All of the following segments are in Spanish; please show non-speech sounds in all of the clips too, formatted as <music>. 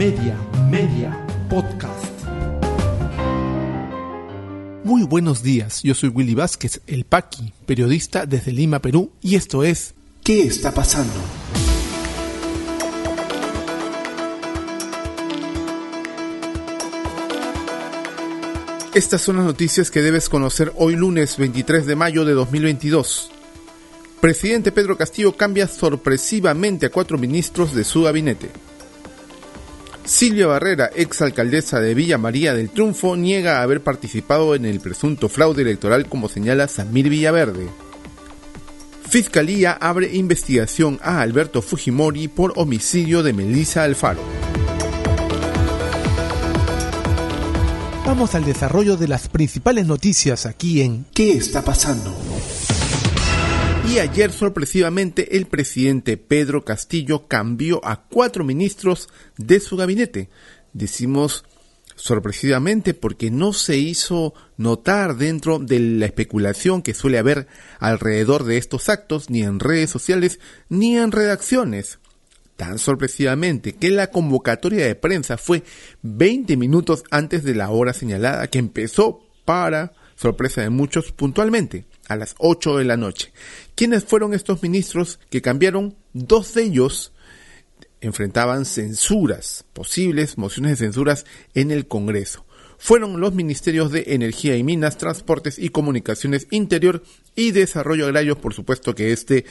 Media, Media, Podcast. Muy buenos días, yo soy Willy Vázquez, el Paqui, periodista desde Lima, Perú, y esto es ¿Qué está pasando? Estas son las noticias que debes conocer hoy lunes 23 de mayo de 2022. Presidente Pedro Castillo cambia sorpresivamente a cuatro ministros de su gabinete. Silvia Barrera, exalcaldesa de Villa María del Triunfo, niega haber participado en el presunto fraude electoral como señala Samir Villaverde. Fiscalía abre investigación a Alberto Fujimori por homicidio de Melissa Alfaro. Vamos al desarrollo de las principales noticias aquí en ¿Qué está pasando? Y ayer sorpresivamente el presidente Pedro Castillo cambió a cuatro ministros de su gabinete. Decimos sorpresivamente porque no se hizo notar dentro de la especulación que suele haber alrededor de estos actos, ni en redes sociales, ni en redacciones. Tan sorpresivamente que la convocatoria de prensa fue 20 minutos antes de la hora señalada que empezó para sorpresa de muchos puntualmente a las 8 de la noche. ¿Quiénes fueron estos ministros que cambiaron? Dos de ellos enfrentaban censuras, posibles mociones de censuras en el Congreso. Fueron los ministerios de Energía y Minas, Transportes y Comunicaciones Interior y Desarrollo Agrario, por supuesto que este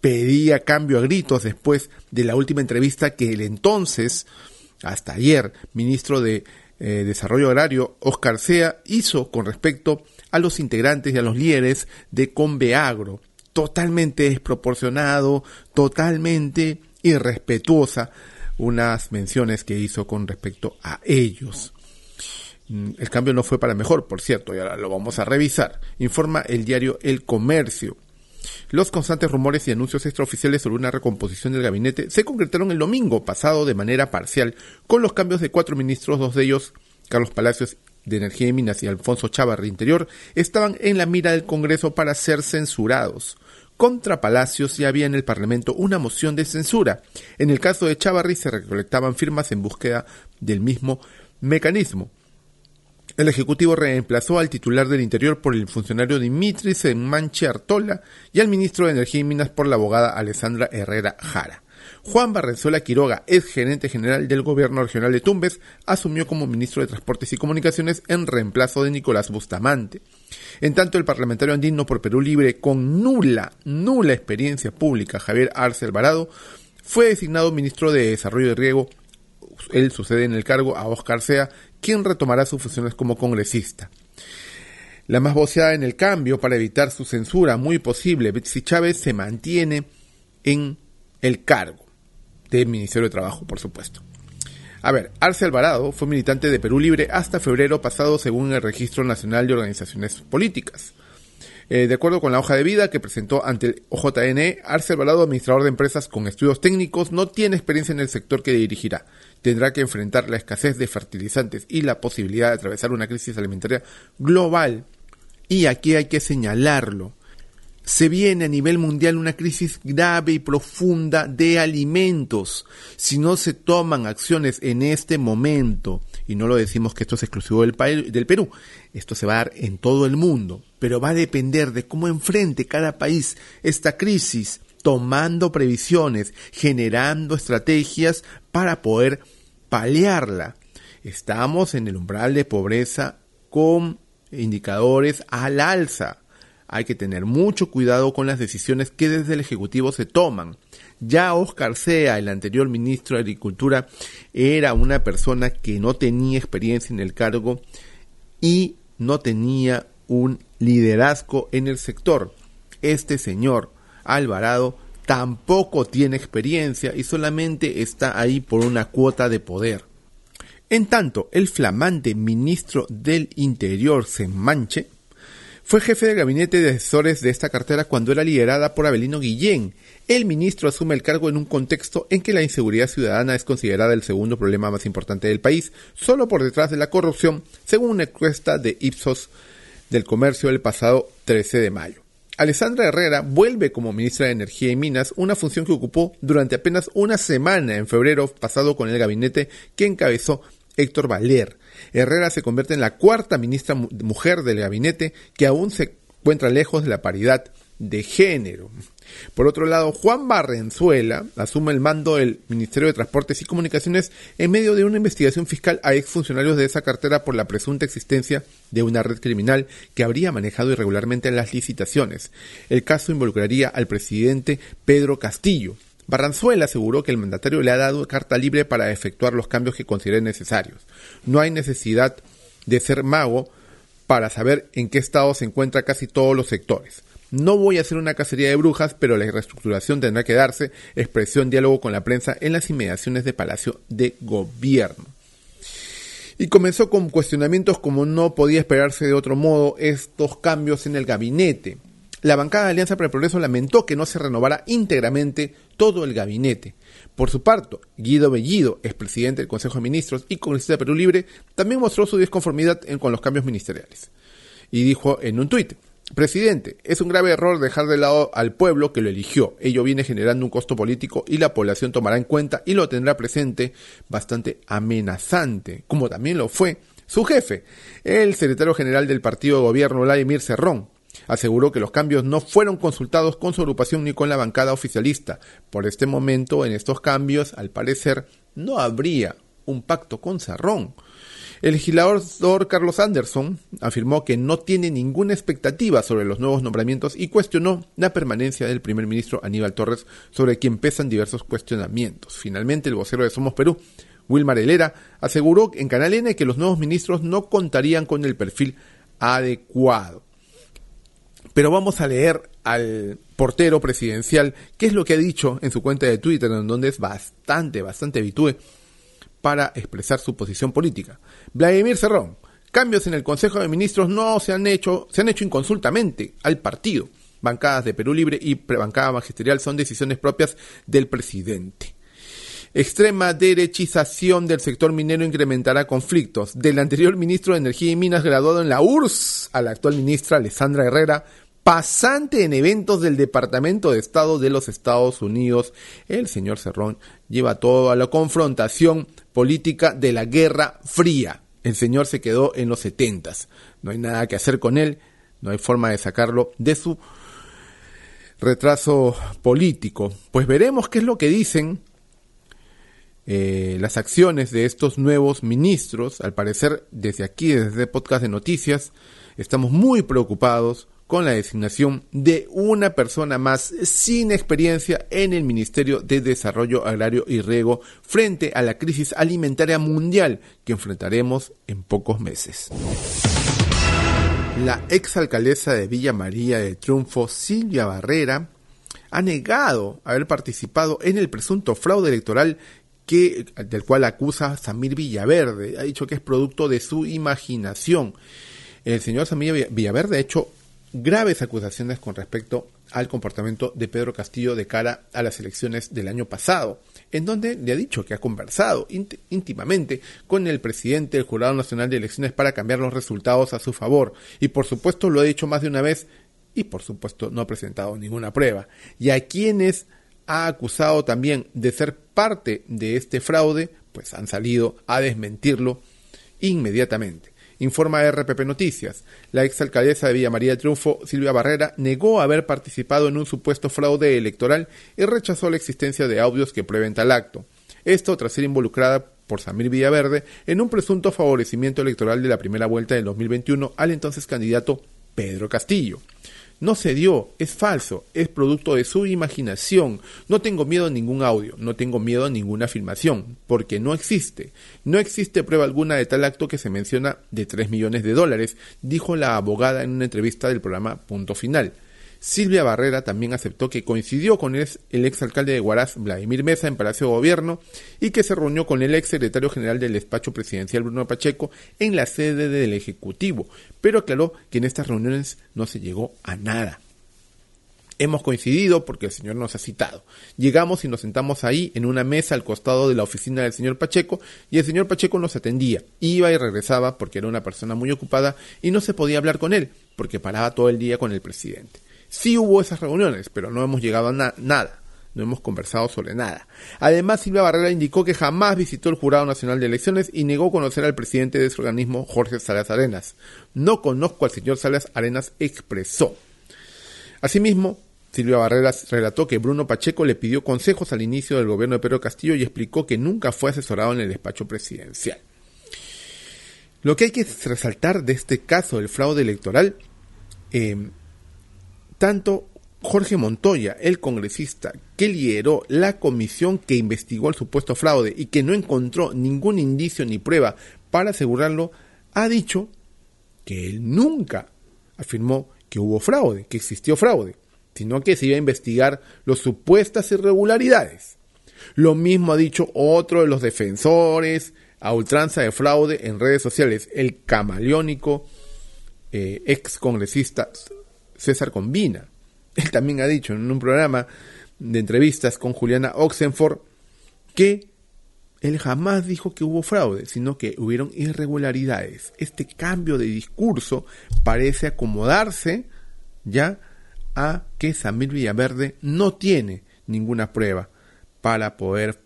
pedía cambio a gritos después de la última entrevista que el entonces, hasta ayer, ministro de eh, Desarrollo Agrario, Oscar Sea, hizo con respecto a los integrantes y a los líderes de Conveagro. Totalmente desproporcionado, totalmente irrespetuosa unas menciones que hizo con respecto a ellos. Mm, el cambio no fue para mejor, por cierto, y ahora lo vamos a revisar. Informa el diario El Comercio. Los constantes rumores y anuncios extraoficiales sobre una recomposición del gabinete se concretaron el domingo pasado de manera parcial, con los cambios de cuatro ministros, dos de ellos, Carlos Palacios de Energía y Minas y Alfonso Chávarri Interior, estaban en la mira del Congreso para ser censurados. Contra Palacios ya había en el Parlamento una moción de censura. En el caso de Chávarri se recolectaban firmas en búsqueda del mismo mecanismo. El Ejecutivo reemplazó al titular del Interior por el funcionario Dimitris Manche Artola y al ministro de Energía y Minas por la abogada Alessandra Herrera Jara. Juan Barrenzuela Quiroga, ex gerente general del gobierno regional de Tumbes, asumió como ministro de Transportes y Comunicaciones en reemplazo de Nicolás Bustamante. En tanto, el parlamentario andino por Perú Libre, con nula, nula experiencia pública, Javier Arce Alvarado, fue designado ministro de Desarrollo y Riego. Él sucede en el cargo a Oscar Sea, quien retomará sus funciones como congresista. La más voceada en el cambio para evitar su censura, muy posible, Betsy Chávez se mantiene en el cargo del Ministerio de Trabajo, por supuesto. A ver, Arce Alvarado fue militante de Perú Libre hasta febrero pasado según el Registro Nacional de Organizaciones Políticas. Eh, de acuerdo con la hoja de vida que presentó ante el OJN, Arce Alvarado, administrador de empresas con estudios técnicos, no tiene experiencia en el sector que dirigirá. Tendrá que enfrentar la escasez de fertilizantes y la posibilidad de atravesar una crisis alimentaria global. Y aquí hay que señalarlo. Se viene a nivel mundial una crisis grave y profunda de alimentos. Si no se toman acciones en este momento, y no lo decimos que esto es exclusivo del, del Perú, esto se va a dar en todo el mundo, pero va a depender de cómo enfrente cada país esta crisis, tomando previsiones, generando estrategias para poder paliarla. Estamos en el umbral de pobreza con indicadores al alza. Hay que tener mucho cuidado con las decisiones que desde el Ejecutivo se toman. Ya Oscar Sea, el anterior ministro de Agricultura, era una persona que no tenía experiencia en el cargo y no tenía un liderazgo en el sector. Este señor Alvarado tampoco tiene experiencia y solamente está ahí por una cuota de poder. En tanto, el flamante ministro del Interior, Semanche, fue jefe de gabinete de asesores de esta cartera cuando era liderada por Abelino Guillén. El ministro asume el cargo en un contexto en que la inseguridad ciudadana es considerada el segundo problema más importante del país, solo por detrás de la corrupción, según una encuesta de Ipsos del Comercio el pasado 13 de mayo. Alessandra Herrera vuelve como ministra de Energía y Minas, una función que ocupó durante apenas una semana en febrero pasado con el gabinete que encabezó Héctor Valer. Herrera se convierte en la cuarta ministra mujer del gabinete que aún se encuentra lejos de la paridad de género. Por otro lado, Juan Barrenzuela asume el mando del Ministerio de Transportes y Comunicaciones en medio de una investigación fiscal a exfuncionarios de esa cartera por la presunta existencia de una red criminal que habría manejado irregularmente las licitaciones. El caso involucraría al presidente Pedro Castillo. Barranzuela aseguró que el mandatario le ha dado carta libre para efectuar los cambios que considere necesarios. No hay necesidad de ser mago para saber en qué estado se encuentran casi todos los sectores. No voy a hacer una cacería de brujas, pero la reestructuración tendrá que darse, expresión diálogo con la prensa en las inmediaciones de Palacio de Gobierno. Y comenzó con cuestionamientos como no podía esperarse de otro modo estos cambios en el gabinete. La bancada de Alianza para el Progreso lamentó que no se renovara íntegramente todo el gabinete. Por su parte, Guido Bellido, expresidente del Consejo de Ministros y congresista de Perú Libre, también mostró su disconformidad con los cambios ministeriales. Y dijo en un tuit, Presidente, es un grave error dejar de lado al pueblo que lo eligió. Ello viene generando un costo político y la población tomará en cuenta y lo tendrá presente bastante amenazante, como también lo fue su jefe, el secretario general del partido de gobierno, Vladimir Cerrón. Aseguró que los cambios no fueron consultados con su agrupación ni con la bancada oficialista. Por este momento, en estos cambios, al parecer, no habría un pacto con Cerrón. El legislador Carlos Anderson afirmó que no tiene ninguna expectativa sobre los nuevos nombramientos y cuestionó la permanencia del primer ministro Aníbal Torres, sobre quien pesan diversos cuestionamientos. Finalmente, el vocero de Somos Perú, Wilmar Helera, aseguró en Canal N que los nuevos ministros no contarían con el perfil adecuado. Pero vamos a leer al portero presidencial qué es lo que ha dicho en su cuenta de Twitter, en donde es bastante, bastante habitué para expresar su posición política. Vladimir Cerrón, cambios en el Consejo de Ministros no se han hecho, se han hecho inconsultamente al partido. Bancadas de Perú Libre y bancada magisterial son decisiones propias del presidente. Extrema derechización del sector minero incrementará conflictos. Del anterior ministro de Energía y Minas graduado en la URSS a la actual ministra Alessandra Herrera pasante en eventos del Departamento de Estado de los Estados Unidos, el señor Cerrón lleva todo a la confrontación política de la Guerra Fría. El señor se quedó en los setentas. No hay nada que hacer con él, no hay forma de sacarlo de su retraso político. Pues veremos qué es lo que dicen eh, las acciones de estos nuevos ministros. Al parecer, desde aquí, desde podcast de noticias, estamos muy preocupados con la designación de una persona más sin experiencia en el Ministerio de Desarrollo Agrario y Riego frente a la crisis alimentaria mundial que enfrentaremos en pocos meses. La exalcaldesa de Villa María de Triunfo, Silvia Barrera, ha negado haber participado en el presunto fraude electoral que, del cual acusa Samir Villaverde. Ha dicho que es producto de su imaginación. El señor Samir Villaverde ha hecho graves acusaciones con respecto al comportamiento de Pedro Castillo de cara a las elecciones del año pasado, en donde le ha dicho que ha conversado íntimamente con el presidente del Jurado Nacional de Elecciones para cambiar los resultados a su favor, y por supuesto lo ha dicho más de una vez, y por supuesto no ha presentado ninguna prueba. Y a quienes ha acusado también de ser parte de este fraude, pues han salido a desmentirlo inmediatamente. Informa RPP Noticias. La exalcaldesa de Villa María Triunfo, Silvia Barrera, negó haber participado en un supuesto fraude electoral y rechazó la existencia de audios que prueben tal acto. Esto tras ser involucrada por Samir Villaverde en un presunto favorecimiento electoral de la primera vuelta del 2021 al entonces candidato Pedro Castillo. No se dio, es falso, es producto de su imaginación. No tengo miedo a ningún audio, no tengo miedo a ninguna filmación, porque no existe. No existe prueba alguna de tal acto que se menciona de 3 millones de dólares, dijo la abogada en una entrevista del programa Punto Final. Silvia Barrera también aceptó que coincidió con el, exalcalde de Huaraz, Vladimir Mesa, en Palacio de Gobierno y que se reunió con el ex secretario general del despacho presidencial Bruno Pacheco en la sede del Ejecutivo, pero aclaró que en estas reuniones no se llegó a nada. Hemos coincidido porque el señor nos ha citado. Llegamos y nos sentamos ahí en una mesa al costado de la oficina del señor Pacheco y el señor Pacheco nos atendía. Iba y regresaba porque era una persona muy ocupada y no se podía hablar con él porque paraba todo el día con el presidente. Sí hubo esas reuniones, pero no hemos llegado a nada. No hemos conversado sobre nada. Además, Silvia Barrera indicó que jamás visitó el Jurado Nacional de Elecciones y negó conocer al presidente de su organismo, Jorge Salas Arenas. No conozco al señor Salas Arenas, expresó. Asimismo, Silvia Barrera relató que Bruno Pacheco le pidió consejos al inicio del gobierno de Pedro Castillo y explicó que nunca fue asesorado en el despacho presidencial. Lo que hay que resaltar de este caso del fraude electoral, eh, tanto Jorge Montoya, el congresista que lideró la comisión que investigó el supuesto fraude y que no encontró ningún indicio ni prueba para asegurarlo, ha dicho que él nunca afirmó que hubo fraude, que existió fraude, sino que se iba a investigar las supuestas irregularidades. Lo mismo ha dicho otro de los defensores a ultranza de fraude en redes sociales, el camaleónico eh, ex congresista César Combina. Él también ha dicho en un programa de entrevistas con Juliana Oxenford que él jamás dijo que hubo fraude, sino que hubieron irregularidades. Este cambio de discurso parece acomodarse ya a que Samir Villaverde no tiene ninguna prueba para poder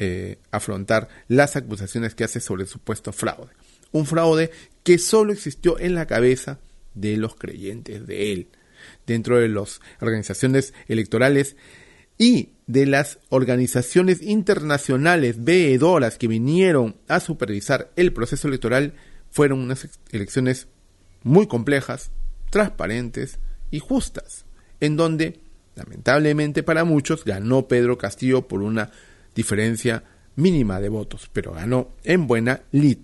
eh, afrontar las acusaciones que hace sobre supuesto fraude. Un fraude que solo existió en la cabeza de los creyentes de él dentro de las organizaciones electorales y de las organizaciones internacionales veedoras que vinieron a supervisar el proceso electoral fueron unas elecciones muy complejas, transparentes y justas, en donde, lamentablemente para muchos, ganó Pedro Castillo por una diferencia mínima de votos, pero ganó en buena lid.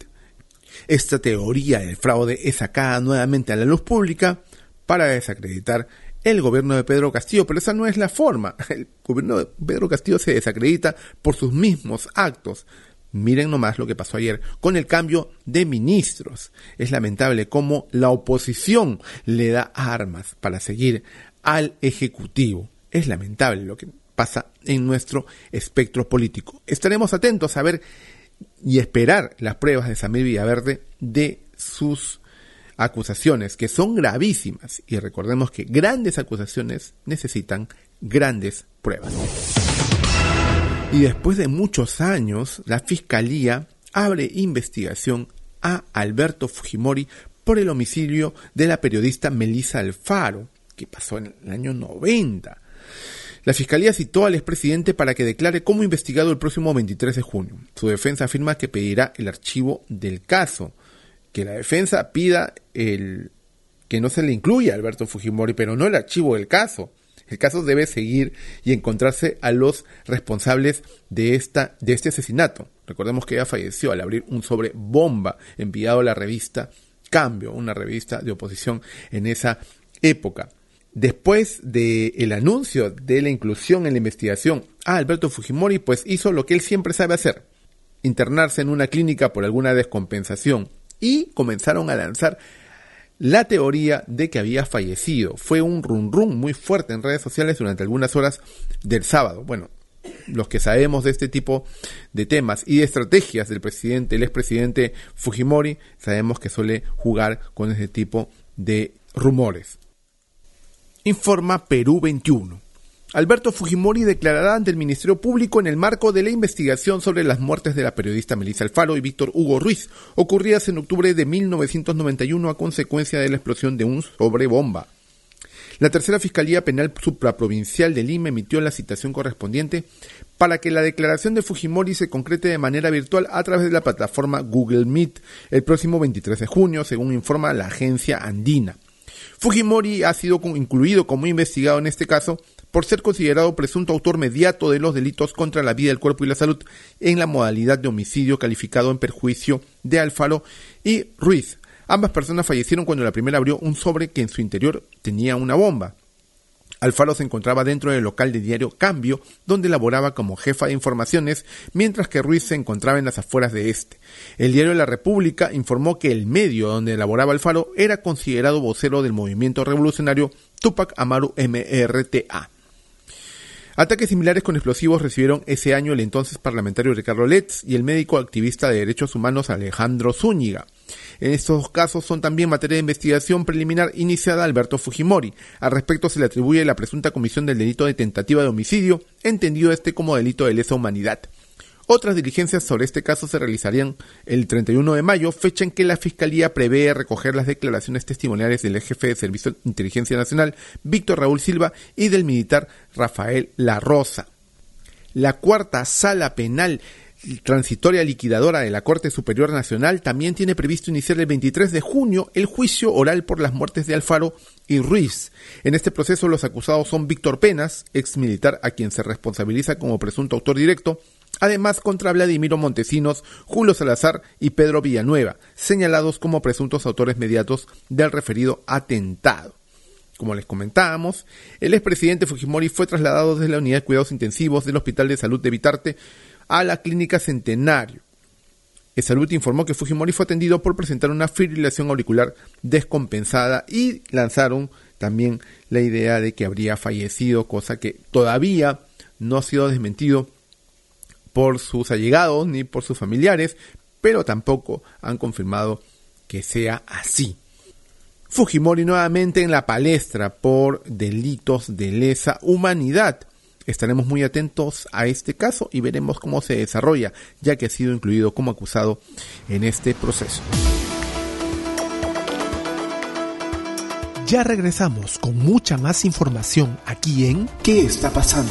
Esta teoría del fraude es sacada nuevamente a la luz pública para desacreditar el gobierno de Pedro Castillo, pero esa no es la forma. <laughs> El gobierno de Pedro Castillo se desacredita por sus mismos actos. Miren nomás lo que pasó ayer con el cambio de ministros. Es lamentable cómo la oposición le da armas para seguir al Ejecutivo. Es lamentable lo que pasa en nuestro espectro político. Estaremos atentos a ver y esperar las pruebas de Samir Villaverde de sus acusaciones que son gravísimas y recordemos que grandes acusaciones necesitan grandes pruebas. Y después de muchos años, la Fiscalía abre investigación a Alberto Fujimori por el homicidio de la periodista Melissa Alfaro, que pasó en el año 90. La Fiscalía citó al expresidente para que declare como investigado el próximo 23 de junio. Su defensa afirma que pedirá el archivo del caso que la defensa pida el que no se le incluya a Alberto Fujimori, pero no el archivo del caso. El caso debe seguir y encontrarse a los responsables de, esta, de este asesinato. Recordemos que ella falleció al abrir un sobre bomba enviado a la revista Cambio, una revista de oposición en esa época. Después del el anuncio de la inclusión en la investigación a Alberto Fujimori, pues hizo lo que él siempre sabe hacer, internarse en una clínica por alguna descompensación y comenzaron a lanzar la teoría de que había fallecido. Fue un run run muy fuerte en redes sociales durante algunas horas del sábado. Bueno, los que sabemos de este tipo de temas y de estrategias del presidente, el expresidente Fujimori, sabemos que suele jugar con ese tipo de rumores. Informa Perú 21. Alberto Fujimori declarará ante el Ministerio Público en el marco de la investigación sobre las muertes de la periodista Melissa Alfaro y Víctor Hugo Ruiz, ocurridas en octubre de 1991 a consecuencia de la explosión de un sobrebomba. La tercera Fiscalía Penal Supraprovincial de Lima emitió la citación correspondiente para que la declaración de Fujimori se concrete de manera virtual a través de la plataforma Google Meet el próximo 23 de junio, según informa la agencia andina. Fujimori ha sido incluido como investigado en este caso por ser considerado presunto autor mediato de los delitos contra la vida, el cuerpo y la salud en la modalidad de homicidio calificado en perjuicio de Alfaro y Ruiz. Ambas personas fallecieron cuando la primera abrió un sobre que en su interior tenía una bomba. Alfaro se encontraba dentro del local de diario Cambio, donde laboraba como jefa de informaciones, mientras que Ruiz se encontraba en las afueras de este. El diario La República informó que el medio donde laboraba Alfaro era considerado vocero del movimiento revolucionario Tupac Amaru MRTA. Ataques similares con explosivos recibieron ese año el entonces parlamentario Ricardo Letts y el médico activista de derechos humanos Alejandro Zúñiga. En estos casos son también materia de investigación preliminar iniciada Alberto Fujimori. Al respecto se le atribuye la presunta comisión del delito de tentativa de homicidio, entendido este como delito de lesa humanidad. Otras diligencias sobre este caso se realizarían el 31 de mayo, fecha en que la Fiscalía prevé recoger las declaraciones testimoniales del jefe de Servicio de Inteligencia Nacional, Víctor Raúl Silva, y del militar Rafael La Rosa. La cuarta sala penal transitoria liquidadora de la Corte Superior Nacional también tiene previsto iniciar el 23 de junio el juicio oral por las muertes de Alfaro y Ruiz. En este proceso los acusados son Víctor Penas, ex militar a quien se responsabiliza como presunto autor directo, además contra Vladimiro Montesinos, Julio Salazar y Pedro Villanueva, señalados como presuntos autores mediatos del referido atentado. Como les comentábamos, el expresidente Fujimori fue trasladado desde la unidad de cuidados intensivos del Hospital de Salud de Vitarte a la Clínica Centenario. El Salud informó que Fujimori fue atendido por presentar una fibrilación auricular descompensada y lanzaron también la idea de que habría fallecido, cosa que todavía no ha sido desmentido por sus allegados ni por sus familiares, pero tampoco han confirmado que sea así. Fujimori nuevamente en la palestra por delitos de lesa humanidad. Estaremos muy atentos a este caso y veremos cómo se desarrolla, ya que ha sido incluido como acusado en este proceso. Ya regresamos con mucha más información aquí en ¿Qué está pasando?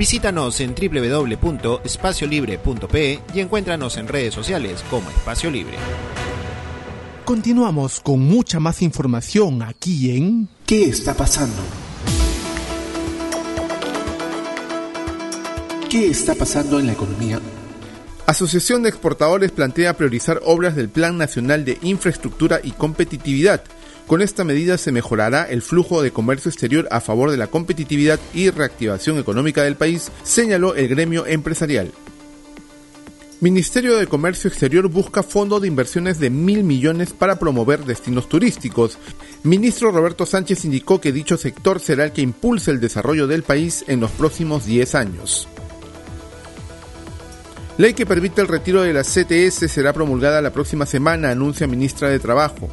Visítanos en www.espaciolibre.pe y encuéntranos en redes sociales como Espacio Libre. Continuamos con mucha más información aquí en ¿Qué está pasando? ¿Qué está pasando en la economía? Asociación de Exportadores plantea priorizar obras del Plan Nacional de Infraestructura y Competitividad con esta medida se mejorará el flujo de comercio exterior a favor de la competitividad y reactivación económica del país, señaló el gremio empresarial. Ministerio de Comercio Exterior busca fondo de inversiones de mil millones para promover destinos turísticos. Ministro Roberto Sánchez indicó que dicho sector será el que impulse el desarrollo del país en los próximos 10 años. Ley que permite el retiro de la CTS será promulgada la próxima semana, anuncia ministra de Trabajo.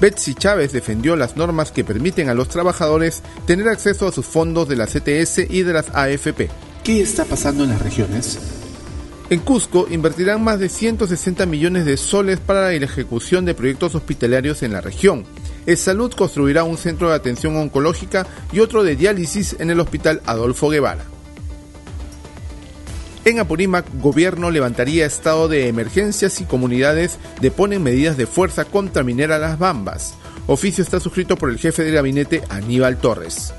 Betsy Chávez defendió las normas que permiten a los trabajadores tener acceso a sus fondos de la CTS y de las AFP. ¿Qué está pasando en las regiones? En Cusco invertirán más de 160 millones de soles para la ejecución de proyectos hospitalarios en la región. El Salud construirá un centro de atención oncológica y otro de diálisis en el Hospital Adolfo Guevara. En Apurímac, gobierno levantaría estado de emergencias y comunidades deponen medidas de fuerza contra minera Las Bambas. Oficio está suscrito por el jefe de gabinete Aníbal Torres.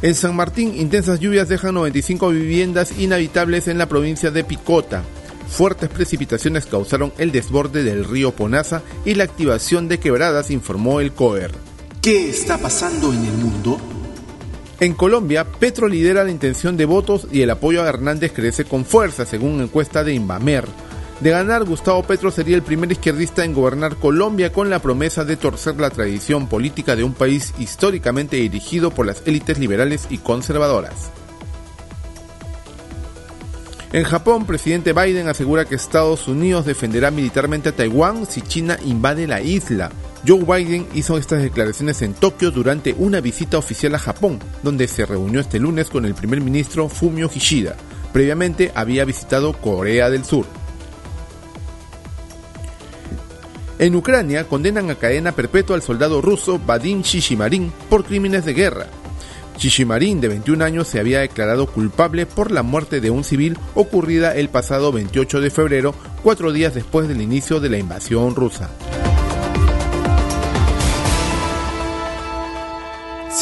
En San Martín, intensas lluvias dejan 95 viviendas inhabitables en la provincia de Picota. Fuertes precipitaciones causaron el desborde del río Ponaza y la activación de quebradas, informó el COER. ¿Qué está pasando en el mundo? En Colombia, Petro lidera la intención de votos y el apoyo a Hernández crece con fuerza, según encuesta de Invamer. De ganar, Gustavo Petro sería el primer izquierdista en gobernar Colombia con la promesa de torcer la tradición política de un país históricamente dirigido por las élites liberales y conservadoras. En Japón, presidente Biden asegura que Estados Unidos defenderá militarmente a Taiwán si China invade la isla. Joe Biden hizo estas declaraciones en Tokio durante una visita oficial a Japón, donde se reunió este lunes con el primer ministro Fumio Kishida. Previamente había visitado Corea del Sur. En Ucrania condenan a cadena perpetua al soldado ruso Vadim Shishimarin por crímenes de guerra. Shishimarin, de 21 años, se había declarado culpable por la muerte de un civil ocurrida el pasado 28 de febrero, cuatro días después del inicio de la invasión rusa.